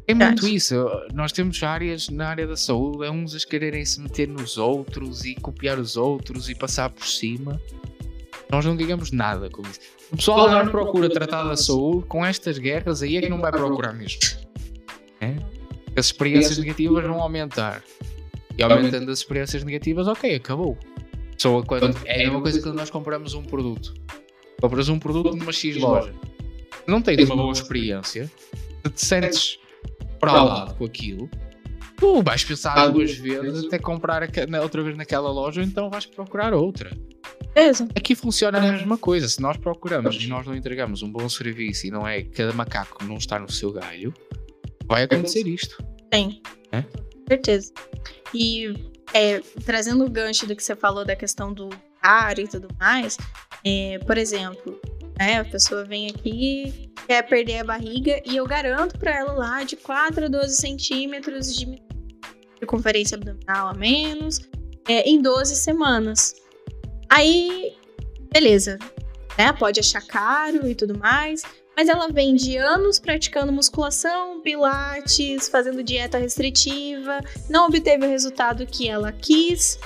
É muito Verdade. isso. Nós temos áreas na área da saúde, é uns a quererem se meter nos outros e copiar os outros e passar por cima. Nós não digamos nada com isso. O pessoal agora procura tratar da saúde com estas guerras, aí é que não vai procurar mesmo. É? As experiências negativas vão aumentar. E aumentando as experiências negativas, ok, acabou. Só quando, é a mesma coisa que quando nós compramos um produto. Compras um produto numa X loja. Não tens uma boa experiência, se te sentes fraudado com aquilo, tu vais pensar duas vezes até comprar outra vez naquela loja, ou então vais procurar outra. certeza. Aqui funciona a mesma coisa. Se nós procuramos e nós não entregamos um bom serviço e não é cada macaco não está no seu galho, vai acontecer isto. Tem. É? Com certeza. E é, trazendo o gancho do que você falou da questão do caro e tudo mais, é, por exemplo, né, a pessoa vem aqui, quer perder a barriga e eu garanto para ela lá de 4 a 12 centímetros de circunferência abdominal a menos é, em 12 semanas. Aí, beleza, né? Pode achar caro e tudo mais, mas ela vem de anos praticando musculação, pilates, fazendo dieta restritiva, não obteve o resultado que ela quis.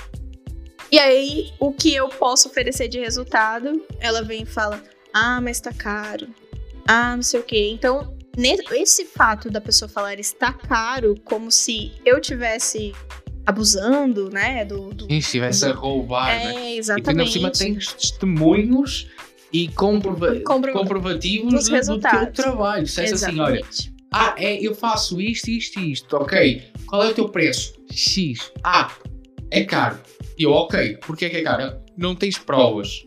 E aí, o que eu posso oferecer de resultado, ela vem e fala: "Ah, mas tá caro. Ah, não sei o quê". Então, esse fato da pessoa falar está caro, como se eu tivesse abusando, né? Do, do Sim, estivesse a roubar, é, né? exatamente. E cima tens testemunhos e comprova Comprova- comprovativos do, do teu trabalho. Se é assim, olha, ah, é, eu faço isto, isto e isto, ok. Qual é o teu preço? X. Ah, é caro. E eu, ok, porque é que é caro? Não tens provas.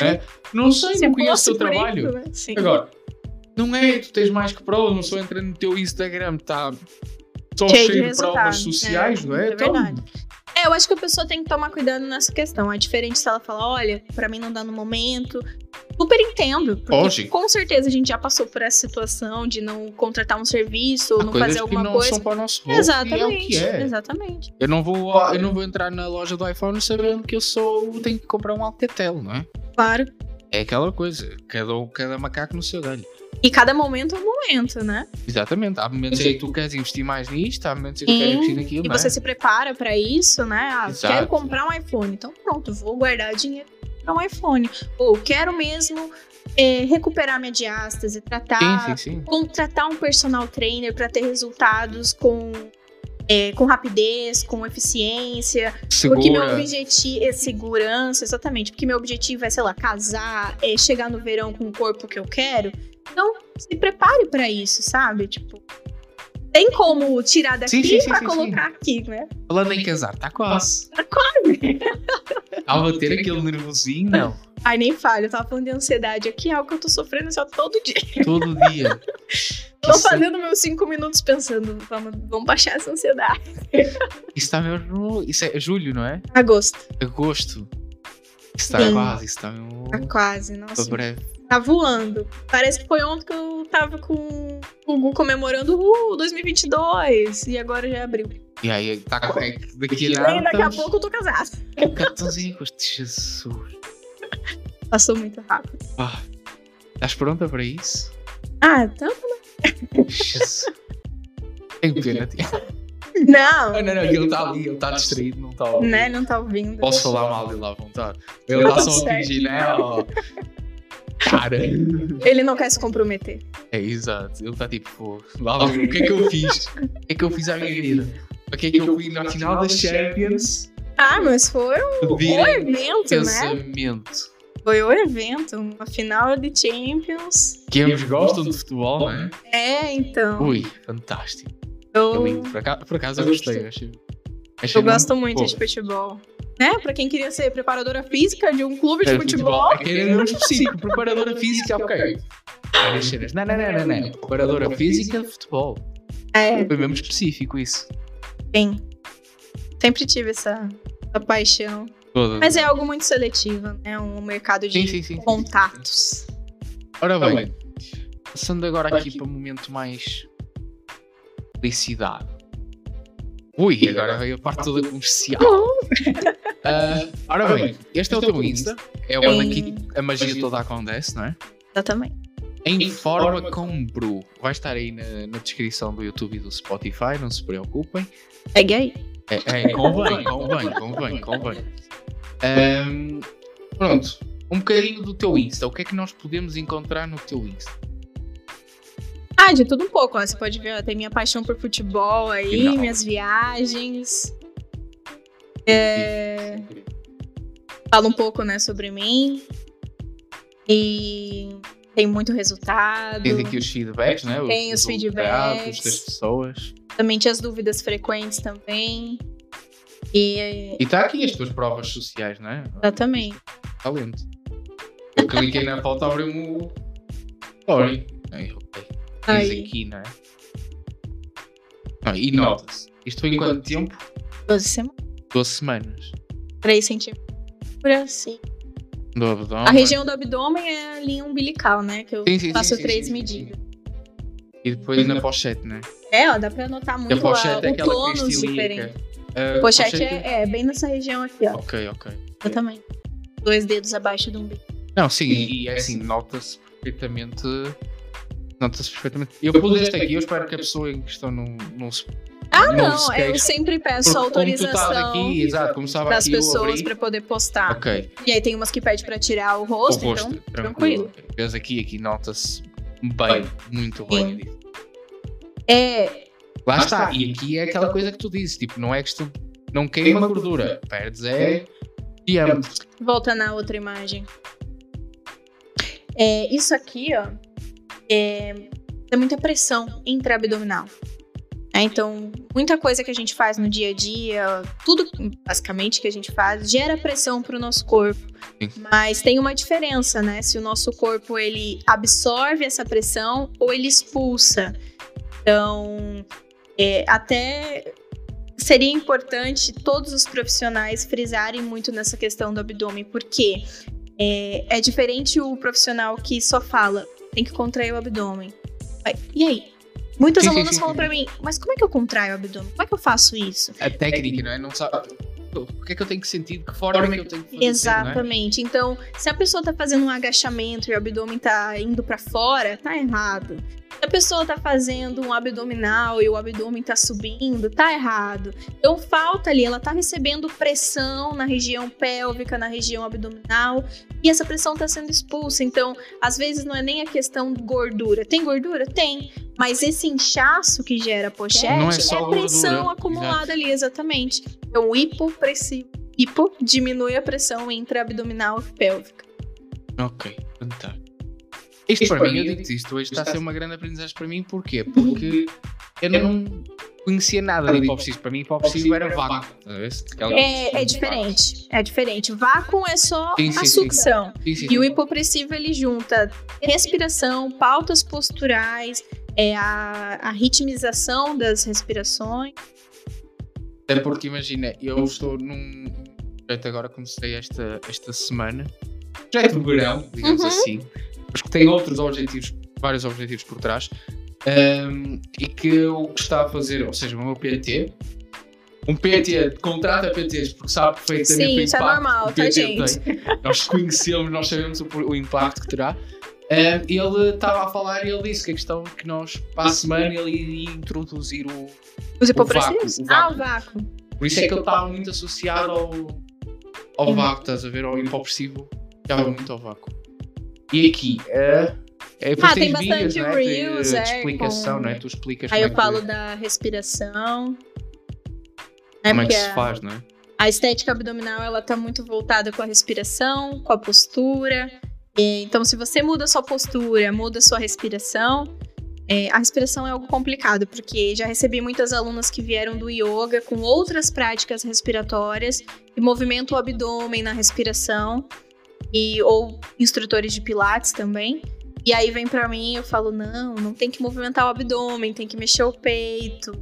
né? [LAUGHS] Não sei, Se não conheço o teu trabalho. isso, né? Sim. Agora, não é, tu tens mais que provas, não só entra no teu Instagram, está só Cheio cheio, de de, provas sociais, é, não é? é Então, verdade. É, eu acho que a pessoa tem que tomar cuidado nessa questão. É diferente se ela falar, olha, pra mim não dá no momento. Super entendo. Porque Lógico. com certeza a gente já passou por essa situação de não contratar um serviço não fazer alguma que não coisa. são para o nosso bolso Exatamente. e é o que é. Exatamente. Eu não, vou, eu não vou entrar na loja do iPhone sabendo que eu sou tenho que comprar um Alcatel, não é? Claro. É aquela coisa, cada, cada macaco no seu galho. E cada momento é um momento, né? Exatamente, há momentos em que tu queres investir mais nisto, há momentos em que tu queres investir naquilo, E não é? você se prepara pra isso, né? Ah, Exato. quero comprar um iPhone. Então pronto, vou guardar dinheiro pra um iPhone. Ou quero mesmo é, recuperar minha diástase, tratar Sim, sim, sim. contratar um personal trainer para ter resultados com, é, com rapidez, com eficiência. Porque meu Segura. objetivo é segurança, exatamente. Porque meu objetivo é, sei lá, casar, é chegar no verão com o corpo que eu quero. Então, se prepare para isso, sabe? Tipo, tem como tirar daqui Sim, sim, sim, pra sim, colocar aqui, né? Falando em casar, está quase. Tá quase. [LAUGHS] Ao bater aquele nervosinho, não. Ai, nem falha, eu tava falando de ansiedade aqui, é algo que eu tô sofrendo assim, ó, todo dia. Todo dia. [LAUGHS] Tô Isso- fazendo meus cinco minutos pensando, vamos, vamos baixar essa ansiedade. Isso [LAUGHS] está mesmo. Isso é julho, não é? Agosto. Agosto. Isso está Sim. quase, está mesmo. Tá quase, nossa. breve. Tá voando. Parece que foi ontem que eu tava com o Gu comemorando o 2022 e agora já abriu. E aí, é que daqui E daqui a pouco eu tô casada. Cartãozinho, Jesus. Passou muito rápido. Ah, estás pronta para isso? Ah, então. Jesus. Tenho pena, tia. Não, Não, não, não, ele está ali, ele está distraído, não está a ouvir. né? Não tá ouvindo. Posso falar mal dele à vontade. Ele Tá está só a fingir, né? Cara. Ele não quer se comprometer. É exato. Ele está tipo, pô, lá o que é que eu fiz? O que é que eu fiz à minha [LAUGHS] vida? O que é que eu fui na final das Champions? Ah, mas foi o, o evento, né? casamento. Foi o evento, uma final de Champions. Que ambos gostam de futebol, não é? Então. Ui, fantástico. É Eu, lindo. Por acaso, por acaso eu gostei. Eu, achei, achei eu gosto muito Pô, de futebol. Né? Pra quem queria ser preparadora física de um clube de futebol. É que era mesmo específico. Preparadora física, ok. Várias cenas. Não, não, não, não, não. Preparadora física de futebol. É, Foi mesmo específico isso. Sim. Sempre tive essa, essa paixão. Todo. Mas é algo muito seletivo, né? Um mercado de Sim, sim, sim. contatos. Ora bem, passando agora aqui para um momento mais felicidade. Ui, agora veio a parte toda comercial. [LAUGHS] Ah, ora bem, este é o teu Insta, é onde aqui a magia toda acontece, não é? Exatamente. Em forma com Bru. Vai estar aí na, na descrição do YouTube e do Spotify, não se preocupem. Pegue aí. É, é, convém, convém, convém, convém. Ahm, pronto, um bocadinho do teu Insta. O que é que nós podemos encontrar no teu Insta? Ah, de tudo um pouco, ó. Você pode ver, ó, tem minha paixão por futebol aí, Legal. minhas viagens. É, fala um pouco, né, sobre mim. E tem muito resultado. Tens aqui os feedbacks, né? Tem os resultados feedbacks. das pessoas. Também tinha as dúvidas frequentes também. E E está aqui as tuas provas sociais, não é? exatamente. talento. Eu cliquei na foto, abriu-me o story. Aí, aqui, não é? Ah, e nota-se. Isto foi em quanto tempo? 12 semanas. 12 semanas. 3 centímetros. Por assim. Do abdômen. A região do abdômen é a linha umbilical, né? Que eu Sim, sim, faço sim, três sim, sim, medidas. E depois na pochete, né? É, ó, dá pra notar muito a pochete a, é o aquela tônus diferente. Ah, Pochete é, é bem nessa região aqui, ó. Ok, ok. Exatamente. Dois dedos abaixo do umbigo. Não, sim, e é assim, nota-se perfeitamente. Nota-se perfeitamente. Eu pus este aqui, eu espero que a pessoa em questão não, não se. Ah, não eu sempre peço Porque como tu estás autorização aqui, exato, como estava das aqui, pessoas pra poder postar. Ok, E aí tem umas que pede pra tirar o o rosto, rosto, então tranquilo. tranquilo. Aqui, aqui nota-se bem, muito bem. Sim. É, Lá está, e aqui é aquela coisa que tu dizes, tipo, não é que tu não queima gordura, perdes é diâmetro. volta na outra imagem. É, isso aqui, ó, é, é muita pressão intraabdominal. É, então, muita coisa que a gente faz no dia a dia, tudo basicamente que a gente faz, gera pressão para o nosso corpo. Sim. Mas tem uma diferença, né? Se o nosso corpo ele absorve essa pressão ou ele expulsa. Então, é, até seria importante todos os profissionais frisarem muito nessa questão do abdômen, porque é, é diferente o profissional que só fala, tem que contrair o abdômen. E aí? Muitos Sim, alunos sim, falam sim. pra mim, mas como é que eu contraio o abdômen? Como é que eu faço isso? A técnica, não é? Não sabe. O que é que eu tenho que sentir? De que forma é que eu tenho que fazer? É? Exatamente. Então, se a pessoa tá fazendo um agachamento e o abdômen tá indo pra fora, tá errado. Se a pessoa tá fazendo um abdominal e o abdômen tá subindo, tá errado. Então falta ali, ela tá recebendo pressão na região pélvica, na região abdominal, e essa pressão tá sendo expulsa. Então, às vezes não é nem a questão de gordura. Tem gordura? Tem. Mas esse inchaço que gera a pochete é só pressão gordura, acumulada ali, exatamente. Então, o hipopressivo hipo diminui a pressão intraabdominal e pélvica. Ok, fantástico. Isto para mim, eu digo isto hoje está a ser uma grande aprendizagem para mim, porquê? Porque eu não conhecia nada de hipófise. Para mim, hipófise era vácuo. tá É, é diferente. É diferente. Vácuo é só Sim, sim, a sucção. Sim, sim, E o hipopressivo ele junta respiração, pautas posturais, é a, a ritmização das respirações. Até porque imagina, eu estou num projeto agora, comecei esta, esta semana, projeto de verão, digamos Uhum. assim, mas que tem outros objetivos, vários objetivos por trás, ahm, e que eu gostava de fazer, ou seja, o meu PT. Um PT contrata PTs porque sabe perfeitamente Sim, o isso é impacto normal, que o tá, PT gente? tem. Nós conhecemos, nós sabemos o, o impacto que terá. Ahm, ele estava a falar e ele disse que a questão que nós, para a semana, ele iria introduzir o, Os vácuo, hipopressivos? o Ah, o vácuo. por isso é que ele estava muito associado ao, ao vácuo, estás a ver? Ao hipopressivo. Estava muito ao vácuo. E aqui, é. é Ah, tem vídeos, bastante não é? De- reels, de, é, explicação, com- não é? Tu explicas Aí eu é que, falo da respiração. Né, como é que porque se a- faz, não é? A estética abdominal ela tá muito voltada com a respiração, com a postura. E, então, se você muda a sua postura, muda a sua respiração, é, a respiração é algo complicado, porque já recebi muitas alunas que vieram do yoga com outras práticas respiratórias e movimento o abdômen na respiração, e, ou instrutores de pilates também. E aí vem pra mim e eu falo: não, não tem que movimentar o abdômen, tem que mexer o peito,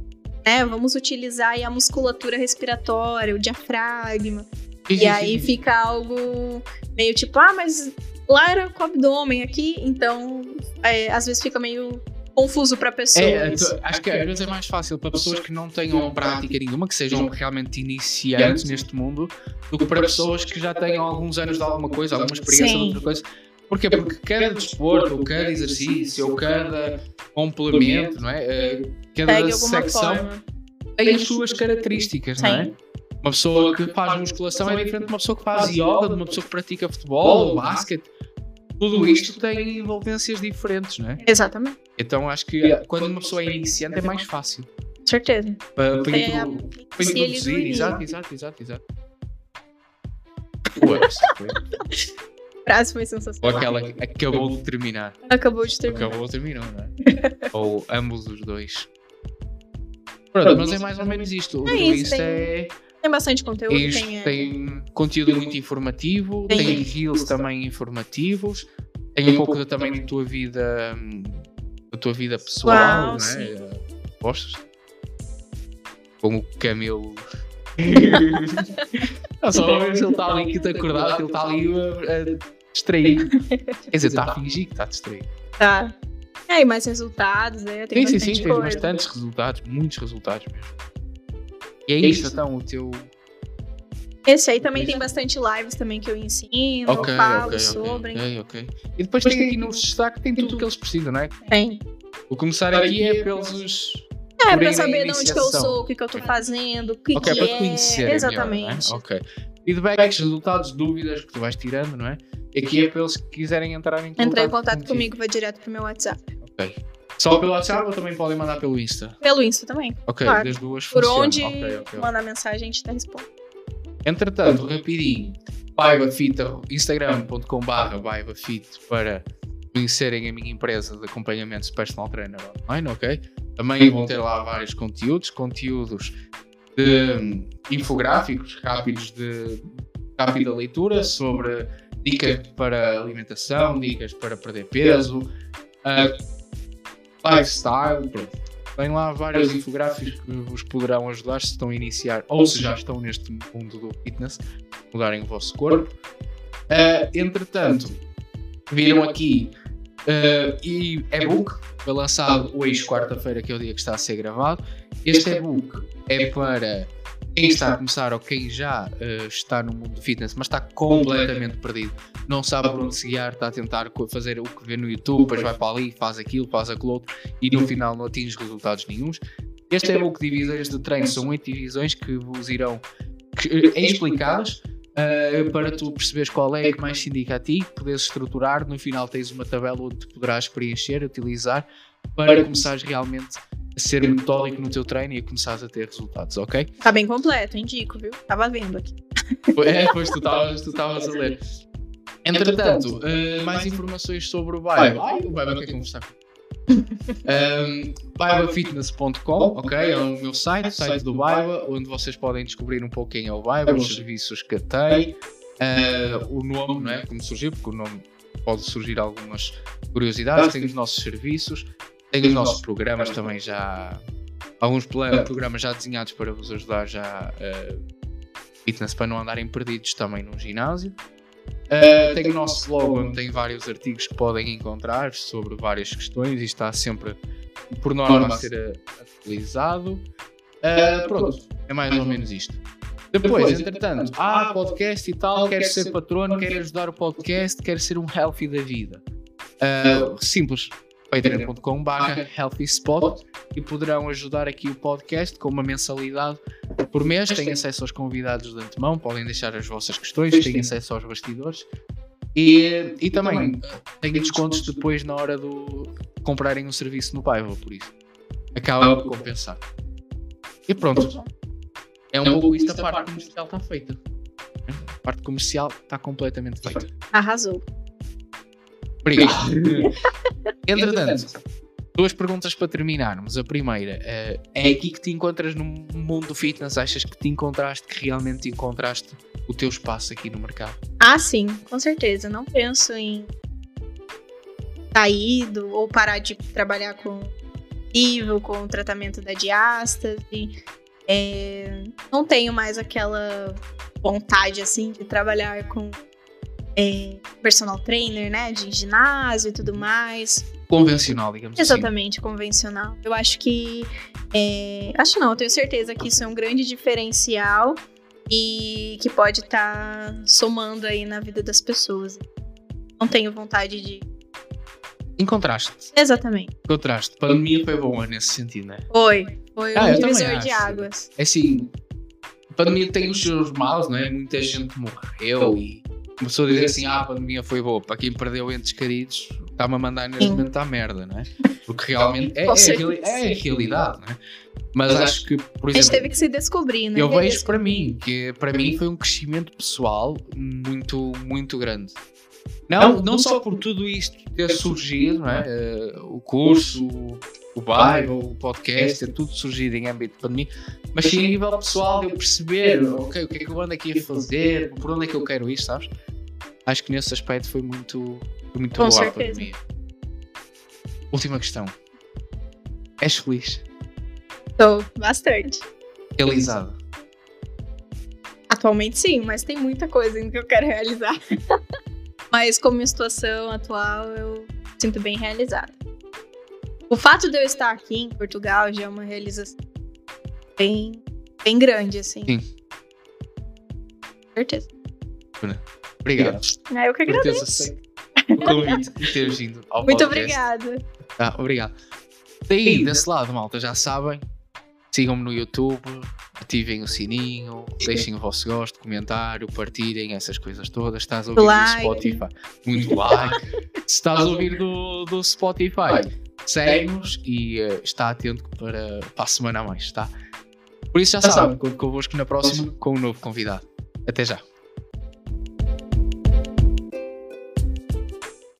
né? Vamos utilizar aí a musculatura respiratória, o diafragma. Sim, E sim, aí sim. fica algo meio tipo, ah, mas lá era com o abdômen aqui, então é, às vezes fica meio confuso pra pessoas. É, tu- acho que às vezes é mais fácil para pessoas que não tenham prática nenhuma, que sejam realmente iniciantes neste mundo, do que para pessoas que já tenham alguns anos de alguma coisa, alguma experiência Sim. de outra coisa. Porquê? Porque cada desporto, ou cada exercício, ou cada complemento, não é? Eh, Cada Segue alguma secção tem as suas características, não é? Uma pessoa que faz musculação é diferente de uma pessoa que faz yoga, de uma pessoa que pratica futebol ou basquete. Tudo isto tem envolvências diferentes, não é? Exatamente, Então acho que quando uma pessoa é iniciante é mais fácil com certeza. para, para, É, para introduzir. Exato, exato, exato, exato. [LAUGHS] Ué, frase foi Ou sensacional. aquela que acabou de terminar. Acabou de terminar. Acabou, terminou, não é? [LAUGHS] Ou ambos os dois. Pronto, mas é mais ou menos isto. É que isso, isto tem- é Tem bastante conteúdo. Isto tem, é, tem conteúdo muito informativo, Tem tem, reels também informativos, tem um pouco também da tua vida, da tua vida pessoal, Uau, não sim. é? Postas? Com o Camilo. [LAUGHS] Não, só a ver se ele está ali que te acordado, que ele está ali a, a distrair. [LAUGHS] Quer dizer, está a fingir que está distraído. Tá. É, e mais resultados, né? Tem Sim, sim, bastante sim, tens coisa. bastantes resultados, muitos resultados mesmo. E é isto então, o teu. Esse aí também tem bastante lives também que eu ensino, Ok, eu falo ok, sobre. ok, ok. E depois tem aqui no destaque, tem tudo o que eles precisam, não é? Tem. O começar aqui é pelos. É, por pra irem saber de onde que eu sou, o que, que eu tô fazendo, o que, Ok, que para te é. conhecer. Exatamente. Melhor, é? Ok. Feedbacks, resultados, dúvidas que tu vais tirando, não é? E aqui é para eles que quiserem entrar em contato. Entrar em contato contigo. comigo, vai direto pro meu WhatsApp. Ok. Só pelo WhatsApp ou também podem mandar pelo Insta? Pelo Insta também. Ok, Claro. das duas Por funcionam. onde Ok, ok. mandar mensagem, a gente tá respondendo. Entretanto, rapidinho, BaibaFit, instagram.com.br BaibaFit para conhecerem a minha empresa de acompanhamento de personal trainer online, ok? Também vão ter lá vários conteúdos, conteúdos de infográficos rápidos de rápida leitura sobre dicas para alimentação, dicas para perder peso, ah, lifestyle, pronto. Tem lá vários infográficos que vos poderão ajudar se estão a iniciar ou se já estão neste mundo do fitness, mudarem o vosso corpo. Ah, entretanto, viram aqui ah, e e-book foi lançado hoje, quarta-feira, que é o dia que está a ser gravado. Este e-book é para quem está a começar ou quem já ah, está no mundo do fitness, mas está completamente perdido. Não sabe por onde se guiar, está a tentar fazer o que vê no YouTube, depois vai para ali, faz aquilo, faz aquilo outro e no final não atinge resultados nenhums. Este e-book de divisões de treino são oito divisões que vos irão que, eh, explicadas eh, para tu perceberes qual é que mais se indica a ti, poderes estruturar. No final tens uma tabela onde poderás preencher, utilizar para começares realmente a ser metódico no teu treino e a começares a ter resultados, ok? Tá bem completo, indico, viu? Tava vendo aqui. É, pois tu estavas tu estavas a ler. Entretanto, eh, mais informações sobre o Vibe. Ai, o Vibe não quer conversar um, BaibaFitness.com, ok? É o meu site, site do Baiba, onde vocês podem descobrir um pouco quem é o Baiba, os serviços que tem, eh, o nome, não é? Como surgiu, porque o nome pode surgir algumas curiosidades. Tem os nossos serviços, tem os nossos programas também já. Alguns pla- programas já desenhados para vos ajudar já eh, fitness para não andarem perdidos também no ginásio. Uh, tem o nosso blog onde tem vários artigos que podem encontrar sobre várias questões e está sempre por norma a ser uh, atualizado. Uh, pronto, é mais ou menos isto. Depois, entretanto, há podcast e tal, quer ser patrono, quer ajudar o podcast, quer ser um healthy da vida. Uh, simples, patreon.com barra healthyspot e poderão ajudar aqui o podcast com uma mensalidade por mês. Têm acesso aos convidados de antemão, podem deixar as vossas questões, têm acesso aos bastidores e, e também têm descontos depois na hora do comprarem um serviço no Paiva, por isso acaba por compensar. E pronto, é um pouco isto, a parte comercial está feita. A parte comercial está completamente feita. Arrasou. Obrigado. [LAUGHS] Entretanto, duas perguntas para terminarmos. A primeira, eh, é aqui que te encontras no mundo do fitness? Achas que te encontraste, que realmente encontraste o teu espaço aqui no mercado? Ah, sim, com certeza. Não penso em sair do, ou parar de trabalhar com nível, com o tratamento da diástase. É, não tenho mais aquela vontade assim de trabalhar com é, personal trainer, né? De ginásio e tudo mais. Convencional, digamos assim. Exatamente, convencional. Eu acho que. é, acho não, eu tenho certeza que isso é um grande diferencial e que pode estar somando aí na vida das pessoas. Não tenho vontade de. Encontraste, Exatamente. encontraste. Pandemia foi boa nesse sentido, né? Foi. Foi Ah, um divisor de águas. É assim, a pandemia tem os seus maus, não é? Muita gente morreu e começou a dizer assim: ah, a pandemia foi boa. Para quem perdeu entes queridos, está-me a mandar neste Sim. momento à merda, não é? Porque realmente é, é, reali- é a realidade, não é? Mas acho que, por A gente exemplo, teve que se descobrir, né? eu vejo para mim que para mim foi um crescimento pessoal muito, muito grande. Não, não só por tudo isto ter surgido, não é? Eh, o curso, o Bible, o podcast, é tudo surgido em âmbito de pandemia, mas sim a nível pessoal de eu perceber ok, o que é que eu ando aqui a fazer, por onde é que eu quero ir, sabes? Acho que nesse aspecto foi muito, foi muito Com boa a certeza. pandemia. Última questão. És feliz? Estou bastante. Realizada? Atualmente sim, mas tem muita coisa ainda que eu quero realizar. [LAUGHS] mas como minha situação atual, eu me sinto bem realizada. O fato de eu estar aqui em Portugal já é uma realização bem, bem grande, assim. Sim. Com certeza. Obrigado. É, eu que agradeço. o convite e teres vindo ao Muito podcast. obrigada. Ah, obrigado. Daí, desse lado, malta, já sabem. Sigam-me no YouTube, ativem o sininho, deixem o vosso gosto, comentário, partilhem, essas coisas todas. Estás a ouvir Like. do Spotify. Muito like. Se estás a ouvir do, do Spotify, segue-nos e eh, está atento para, para a semana a mais, tá? Por isso já sabem, conto convosco na próxima com um novo convidado. Até já.